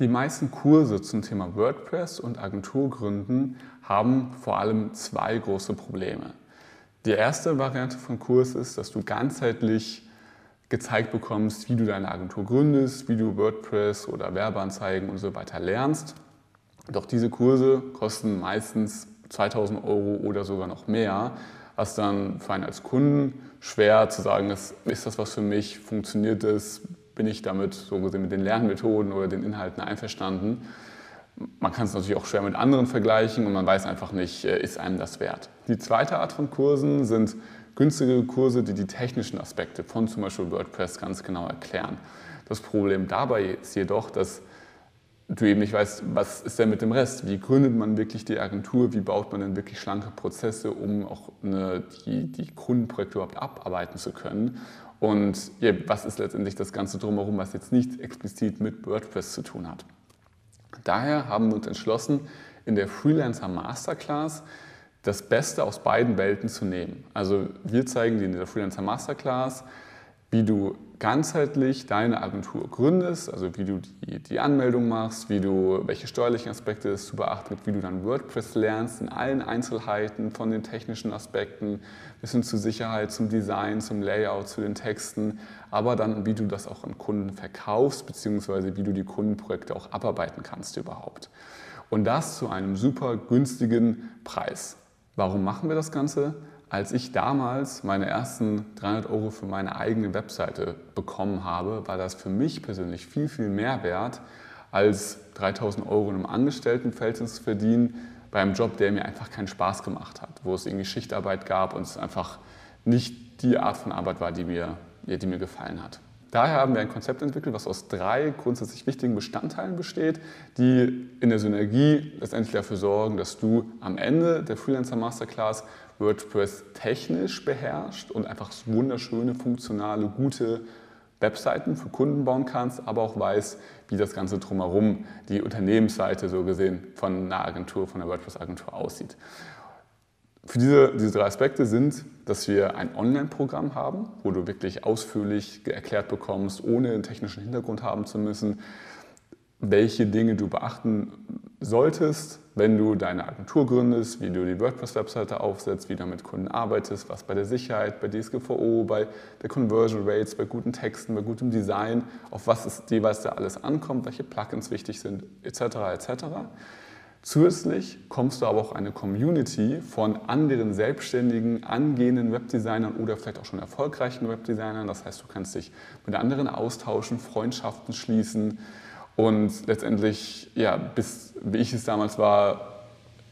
Die meisten Kurse zum Thema WordPress und Agenturgründen haben vor allem zwei große Probleme. Die erste Variante von Kurs ist, dass du ganzheitlich gezeigt bekommst, wie du deine Agentur gründest, wie du WordPress oder Werbeanzeigen und so weiter lernst. Doch diese Kurse kosten meistens 2000 Euro oder sogar noch mehr, was dann für einen als Kunden schwer zu sagen ist, ist das was für mich, funktioniert das, bin ich damit so gesehen mit den Lernmethoden oder den Inhalten einverstanden. Man kann es natürlich auch schwer mit anderen vergleichen und man weiß einfach nicht, äh, ist einem das wert. Die zweite Art von Kursen sind günstige Kurse, die die technischen Aspekte von zum Beispiel WordPress ganz genau erklären. Das Problem dabei ist jedoch, dass du eben nicht weißt, was ist denn mit dem Rest? Wie gründet man wirklich die Agentur? Wie baut man denn wirklich schlanke Prozesse, um auch eine, die, die Kundenprojekte überhaupt abarbeiten zu können? Und was ist letztendlich das Ganze drumherum, was jetzt nicht explizit mit WordPress zu tun hat? Daher haben wir uns entschlossen, in der Freelancer Masterclass das Beste aus beiden Welten zu nehmen. Also wir zeigen dir in der Freelancer Masterclass, wie du ganzheitlich deine Agentur gründest, also wie du die, die Anmeldung machst, wie du, welche steuerlichen Aspekte es zu beachten gibt, wie du dann WordPress lernst in allen Einzelheiten von den technischen Aspekten bis hin zur Sicherheit, zum Design, zum Layout, zu den Texten, aber dann wie du das auch an Kunden verkaufst, beziehungsweise wie du die Kundenprojekte auch abarbeiten kannst überhaupt. Und das zu einem super günstigen Preis. Warum machen wir das Ganze? Als ich damals meine ersten 300 Euro für meine eigene Webseite bekommen habe, war das für mich persönlich viel, viel mehr wert, als 3000 Euro in einem Angestelltenverhältnis zu verdienen, bei einem Job, der mir einfach keinen Spaß gemacht hat, wo es irgendwie Schichtarbeit gab und es einfach nicht die Art von Arbeit war, die mir, die mir gefallen hat. Daher haben wir ein Konzept entwickelt, was aus drei grundsätzlich wichtigen Bestandteilen besteht, die in der Synergie letztendlich dafür sorgen, dass du am Ende der Freelancer Masterclass WordPress technisch beherrscht und einfach wunderschöne, funktionale, gute Webseiten für Kunden bauen kannst, aber auch weißt, wie das Ganze drumherum, die Unternehmensseite so gesehen von einer Agentur, von einer WordPress-Agentur aussieht. Für diese, diese drei Aspekte sind, dass wir ein Online-Programm haben, wo du wirklich ausführlich erklärt bekommst, ohne einen technischen Hintergrund haben zu müssen, welche Dinge du beachten solltest, wenn du deine Agentur gründest, wie du die WordPress-Webseite aufsetzt, wie du mit Kunden arbeitest, was bei der Sicherheit, bei DSGVO, bei der Conversion Rates, bei guten Texten, bei gutem Design, auf was es jeweils da alles ankommt, welche Plugins wichtig sind, etc. etc. Zusätzlich kommst du aber auch eine Community von anderen selbstständigen, angehenden Webdesignern oder vielleicht auch schon erfolgreichen Webdesignern. Das heißt, du kannst dich mit anderen austauschen, Freundschaften schließen und letztendlich, ja, bis wie ich es damals war,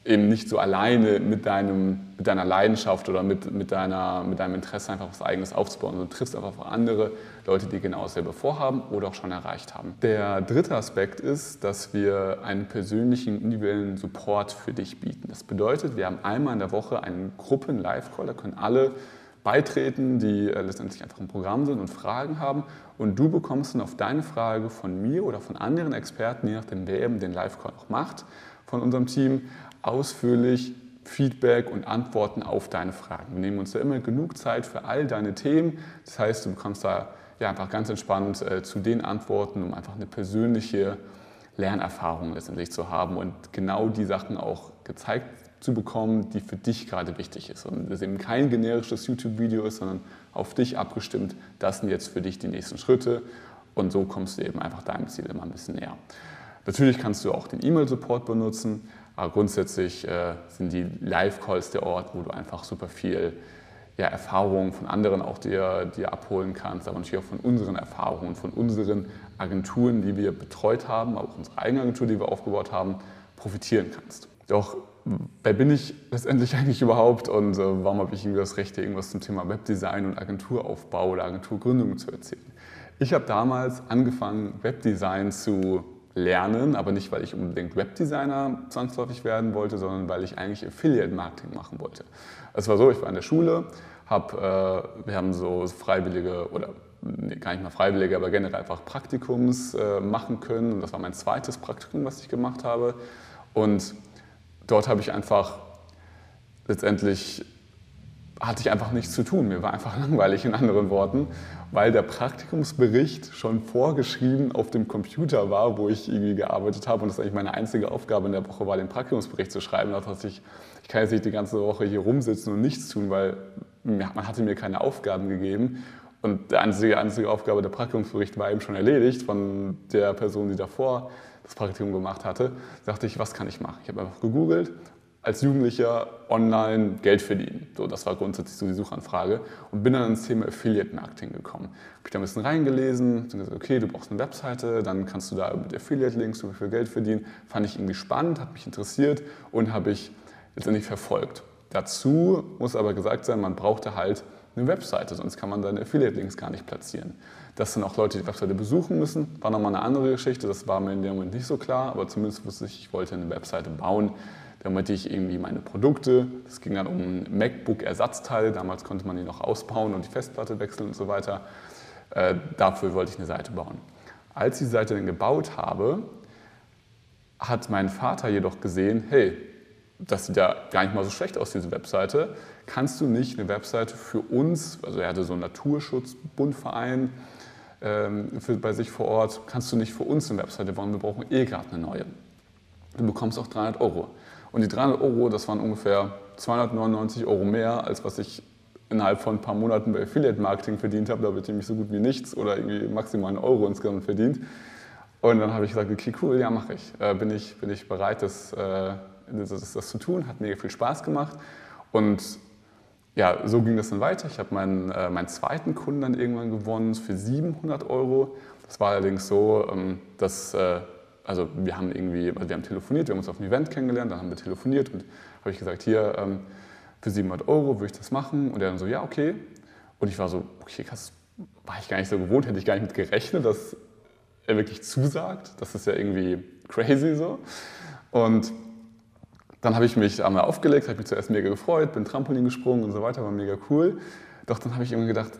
eben nicht so alleine mit, deinem, mit deiner Leidenschaft oder mit, mit, deiner, mit deinem Interesse einfach was Eigenes aufzubauen, sondern triffst einfach andere Leute, die genau dasselbe vorhaben oder auch schon erreicht haben. Der dritte Aspekt ist, dass wir einen persönlichen, individuellen Support für dich bieten. Das bedeutet, wir haben einmal in der Woche einen Gruppen-Live-Call, da können alle beitreten, die äh, letztendlich einfach im Programm sind und Fragen haben. Und du bekommst dann auf deine Frage von mir oder von anderen Experten, je nachdem wer eben den Live-Call auch macht, von unserem Team, ausführlich Feedback und Antworten auf deine Fragen. Wir nehmen uns da immer genug Zeit für all deine Themen. Das heißt, du bekommst da ja, einfach ganz entspannt äh, zu den Antworten, um einfach eine persönliche Lernerfahrung letztendlich zu haben und genau die Sachen auch gezeigt zu bekommen, die für dich gerade wichtig ist. Und es eben kein generisches YouTube-Video ist, sondern auf dich abgestimmt. Das sind jetzt für dich die nächsten Schritte. Und so kommst du eben einfach deinem Ziel immer ein bisschen näher. Natürlich kannst du auch den E-Mail-Support benutzen, aber grundsätzlich äh, sind die Live-Calls der Ort, wo du einfach super viel ja, Erfahrungen von anderen auch dir, dir abholen kannst, aber natürlich auch von unseren Erfahrungen, von unseren Agenturen, die wir betreut haben, auch unsere eigene Agentur, die wir aufgebaut haben, profitieren kannst. Doch wer bin ich letztendlich eigentlich überhaupt und äh, warum habe ich irgendwie das Recht, irgendwas zum Thema Webdesign und Agenturaufbau oder Agenturgründung zu erzählen? Ich habe damals angefangen, Webdesign zu lernen, aber nicht, weil ich unbedingt Webdesigner zwangsläufig werden wollte, sondern weil ich eigentlich Affiliate-Marketing machen wollte. Es war so, ich war in der Schule, hab, äh, wir haben so freiwillige oder nee, gar nicht mal freiwillige, aber generell einfach Praktikums äh, machen können. Und das war mein zweites Praktikum, was ich gemacht habe. Und dort habe ich einfach letztendlich hatte ich einfach nichts zu tun. Mir war einfach langweilig in anderen Worten, weil der Praktikumsbericht schon vorgeschrieben auf dem Computer war, wo ich irgendwie gearbeitet habe. Und das eigentlich meine einzige Aufgabe in der Woche war, den Praktikumsbericht zu schreiben. Das heißt, ich, ich kann jetzt nicht die ganze Woche hier rumsitzen und nichts tun, weil man hatte mir keine Aufgaben gegeben. Und die einzige, einzige Aufgabe der Praktikumsbericht war eben schon erledigt von der Person, die davor das Praktikum gemacht hatte. Da dachte ich, was kann ich machen? Ich habe einfach gegoogelt als Jugendlicher online Geld verdienen. So, das war grundsätzlich so die Suchanfrage und bin dann ins Thema Affiliate Marketing gekommen. Habe ich da ein bisschen reingelesen und gesagt, okay, du brauchst eine Webseite, dann kannst du da mit Affiliate Links so viel Geld verdienen. Fand ich irgendwie spannend, hat mich interessiert und habe ich letztendlich verfolgt. Dazu muss aber gesagt sein, man brauchte halt eine Webseite, sonst kann man seine Affiliate Links gar nicht platzieren. Dass dann auch Leute die Webseite besuchen müssen, war nochmal eine andere Geschichte. Das war mir in dem Moment nicht so klar, aber zumindest wusste ich, ich wollte eine Webseite bauen, damit ich irgendwie meine Produkte, es ging dann um MacBook-Ersatzteil, damals konnte man die noch ausbauen und die Festplatte wechseln und so weiter. Äh, dafür wollte ich eine Seite bauen. Als ich die Seite dann gebaut habe, hat mein Vater jedoch gesehen, hey, das sieht ja gar nicht mal so schlecht aus, diese Webseite. Kannst du nicht eine Webseite für uns, also er hatte so einen Naturschutzbundverein ähm, für, bei sich vor Ort, kannst du nicht für uns eine Webseite bauen, wir brauchen eh gerade eine neue. Du bekommst auch 300 Euro. Und die 300 Euro, das waren ungefähr 299 Euro mehr, als was ich innerhalb von ein paar Monaten bei Affiliate Marketing verdient habe. Da habe ich nämlich so gut wie nichts oder irgendwie maximal einen Euro insgesamt verdient. Und dann habe ich gesagt, okay, cool, ja, mache ich. Äh, bin ich. Bin ich bereit, das, äh, das, das, zu tun. Hat mega viel Spaß gemacht. Und ja, so ging das dann weiter. Ich habe meinen, äh, meinen zweiten Kunden dann irgendwann gewonnen für 700 Euro. Das war allerdings so, ähm, dass äh, also wir haben irgendwie, also wir haben telefoniert, wir haben uns auf einem Event kennengelernt, dann haben wir telefoniert und habe ich gesagt, hier, ähm, für 700 Euro würde ich das machen. Und er dann so, ja, okay. Und ich war so, okay, das war ich gar nicht so gewohnt, hätte ich gar nicht mit gerechnet, dass er wirklich zusagt. Das ist ja irgendwie crazy so. Und dann habe ich mich einmal aufgelegt, habe mich zuerst mega gefreut, bin Trampolin gesprungen und so weiter, war mega cool. Doch dann habe ich irgendwie gedacht,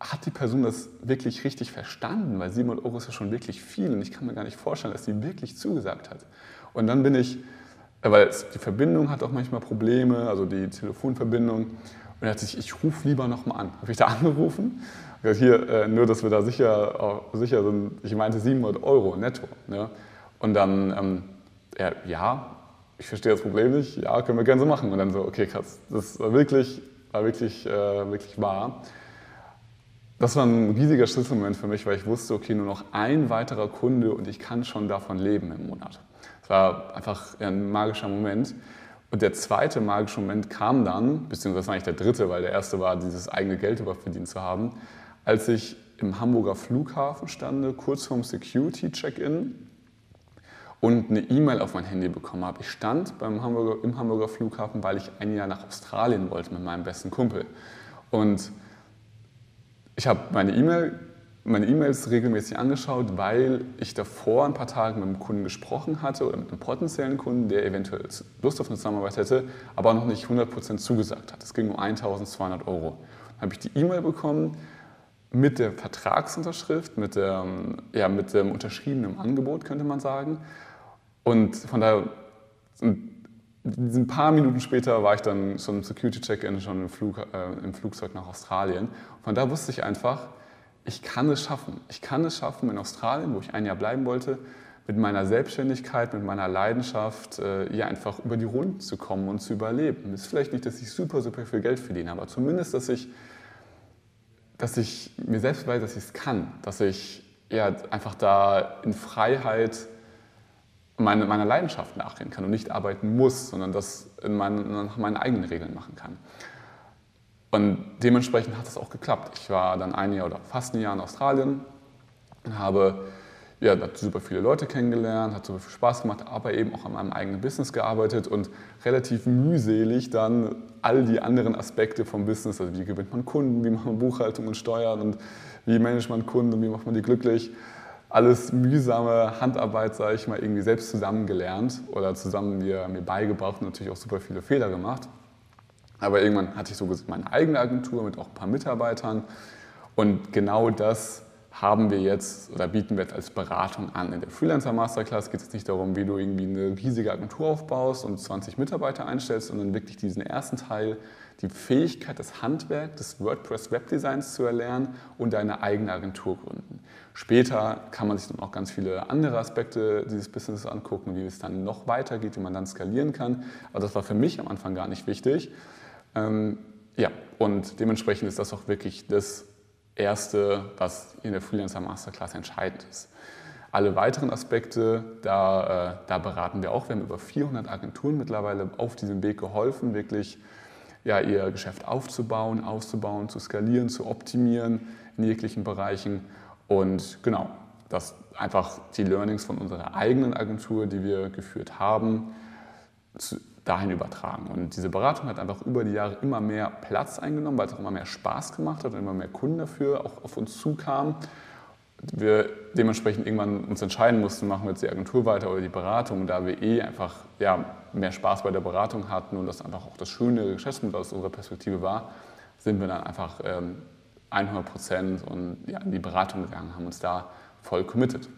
hat die Person das wirklich richtig verstanden? Weil 700 Euro ist ja schon wirklich viel und ich kann mir gar nicht vorstellen, dass sie wirklich zugesagt hat. Und dann bin ich, äh, weil die Verbindung hat auch manchmal Probleme, also die Telefonverbindung. Und er hat sich, ich rufe lieber nochmal an. Habe ich da angerufen? Gesagt, hier, äh, nur, dass wir da sicher, sicher sind. Ich meinte 700 Euro netto. Ne? Und dann, ähm, ja, ich verstehe das Problem nicht. Ja, können wir gerne so machen. Und dann so, okay, krass. Das war wirklich, war wirklich, äh, wirklich wahr. Das war ein riesiger Schlüsselmoment für mich, weil ich wusste, okay, nur noch ein weiterer Kunde und ich kann schon davon leben im Monat. Das war einfach ein magischer Moment. Und der zweite magische Moment kam dann, beziehungsweise war eigentlich der dritte, weil der erste war, dieses eigene Geld überverdient zu haben, als ich im Hamburger Flughafen stande, kurz vorm Security-Check-In und eine E-Mail auf mein Handy bekommen habe. Ich stand beim Hamburger, im Hamburger Flughafen, weil ich ein Jahr nach Australien wollte mit meinem besten Kumpel. Und ich habe meine E-Mail meine E-Mails regelmäßig angeschaut, weil ich davor ein paar Tage mit einem Kunden gesprochen hatte oder mit einem potenziellen Kunden, der eventuell Lust auf eine Zusammenarbeit hätte, aber noch nicht 100% zugesagt hat. Es ging um 1200 Euro. Dann habe ich die E-Mail bekommen mit der Vertragsunterschrift, mit, der, ja, mit dem unterschriebenen Angebot, könnte man sagen. Und von daher ein paar Minuten später war ich dann schon im Security-Check-In, schon im, Flug, äh, im Flugzeug nach Australien. Von da wusste ich einfach, ich kann es schaffen. Ich kann es schaffen in Australien, wo ich ein Jahr bleiben wollte, mit meiner Selbstständigkeit, mit meiner Leidenschaft, äh, ja, einfach über die Runden zu kommen und zu überleben. Ist vielleicht nicht, dass ich super, super viel Geld verdiene, aber zumindest, dass ich, dass ich mir selbst weiß, dass ich es kann, dass ich ja, einfach da in Freiheit meine, meiner Leidenschaft nachgehen kann und nicht arbeiten muss, sondern das in meinen, nach meinen eigenen Regeln machen kann. Und dementsprechend hat es auch geklappt. Ich war dann ein Jahr oder fast ein Jahr in Australien und habe ja, super viele Leute kennengelernt, hat super viel Spaß gemacht, aber eben auch an meinem eigenen Business gearbeitet und relativ mühselig dann all die anderen Aspekte vom Business, also wie gewinnt man Kunden, wie macht man Buchhaltung und Steuern und wie managt man Kunden, wie macht man die glücklich, alles mühsame Handarbeit, sage ich mal, irgendwie selbst zusammengelernt oder zusammen mir, mir beigebracht und natürlich auch super viele Fehler gemacht. Aber irgendwann hatte ich so meine eigene Agentur mit auch ein paar Mitarbeitern und genau das haben wir jetzt oder bieten wir jetzt als Beratung an. In der Freelancer Masterclass geht es nicht darum, wie du irgendwie eine riesige Agentur aufbaust und 20 Mitarbeiter einstellst, sondern wirklich diesen ersten Teil, die Fähigkeit, das Handwerk des WordPress Webdesigns zu erlernen und deine eigene Agentur gründen. Später kann man sich dann auch ganz viele andere Aspekte dieses Businesses angucken, wie es dann noch weitergeht, wie man dann skalieren kann. Aber das war für mich am Anfang gar nicht wichtig. Ähm, ja, und dementsprechend ist das auch wirklich das Erste, was in der Freelancer Masterclass entscheidend ist. Alle weiteren Aspekte, da, äh, da beraten wir auch. Wir haben über 400 Agenturen mittlerweile auf diesem Weg geholfen, wirklich ja, ihr Geschäft aufzubauen, auszubauen, zu skalieren, zu optimieren in jeglichen Bereichen. Und genau, das einfach die Learnings von unserer eigenen Agentur, die wir geführt haben, dahin übertragen. Und diese Beratung hat einfach über die Jahre immer mehr Platz eingenommen, weil es auch immer mehr Spaß gemacht hat und immer mehr Kunden dafür auch auf uns zukamen. Wir dementsprechend irgendwann uns entscheiden mussten, machen wir jetzt die Agentur weiter oder die Beratung, da wir eh einfach ja, mehr Spaß bei der Beratung hatten und das einfach auch das schöne Geschäftsmodell aus unserer Perspektive war, sind wir dann einfach ähm, 100 Prozent ja, in die Beratung gegangen, haben uns da voll committed.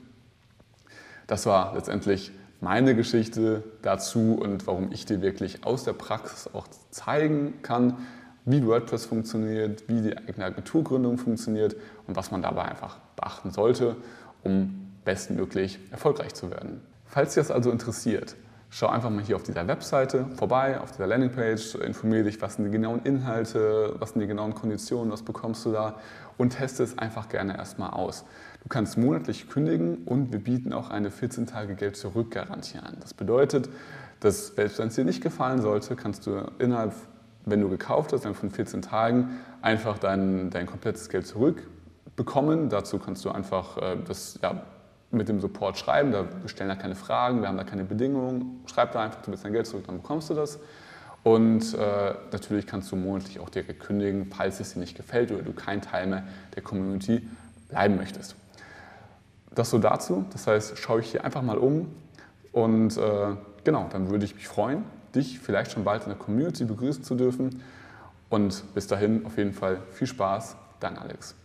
Das war letztendlich meine Geschichte dazu und warum ich dir wirklich aus der Praxis auch zeigen kann, wie WordPress funktioniert, wie die eigene Agenturgründung funktioniert und was man dabei einfach beachten sollte, um bestmöglich erfolgreich zu werden. Falls dich das also interessiert, schau einfach mal hier auf dieser Webseite vorbei, auf dieser Landingpage, informiere dich, was sind die genauen Inhalte, was sind die genauen Konditionen, was bekommst du da und teste es einfach gerne erstmal aus. Du kannst monatlich kündigen und wir bieten auch eine 14 Tage Geld zurück Garantie an. Das bedeutet, dass selbst wenn es dir nicht gefallen sollte, kannst du innerhalb, wenn du gekauft hast, dann von 14 Tagen einfach dein, dein komplettes Geld zurückbekommen. Dazu kannst du einfach äh, das ja, mit dem Support schreiben. Da, stellen da keine Fragen, wir haben da keine Bedingungen. Schreib da einfach, du willst dein Geld zurück, dann bekommst du das. Und äh, natürlich kannst du monatlich auch direkt kündigen, falls es dir nicht gefällt oder du kein Teil mehr der Community bleiben möchtest. Das so dazu. Das heißt, schaue ich hier einfach mal um und äh, genau, dann würde ich mich freuen, dich vielleicht schon bald in der Community begrüßen zu dürfen. Und bis dahin auf jeden Fall viel Spaß. Dein Alex.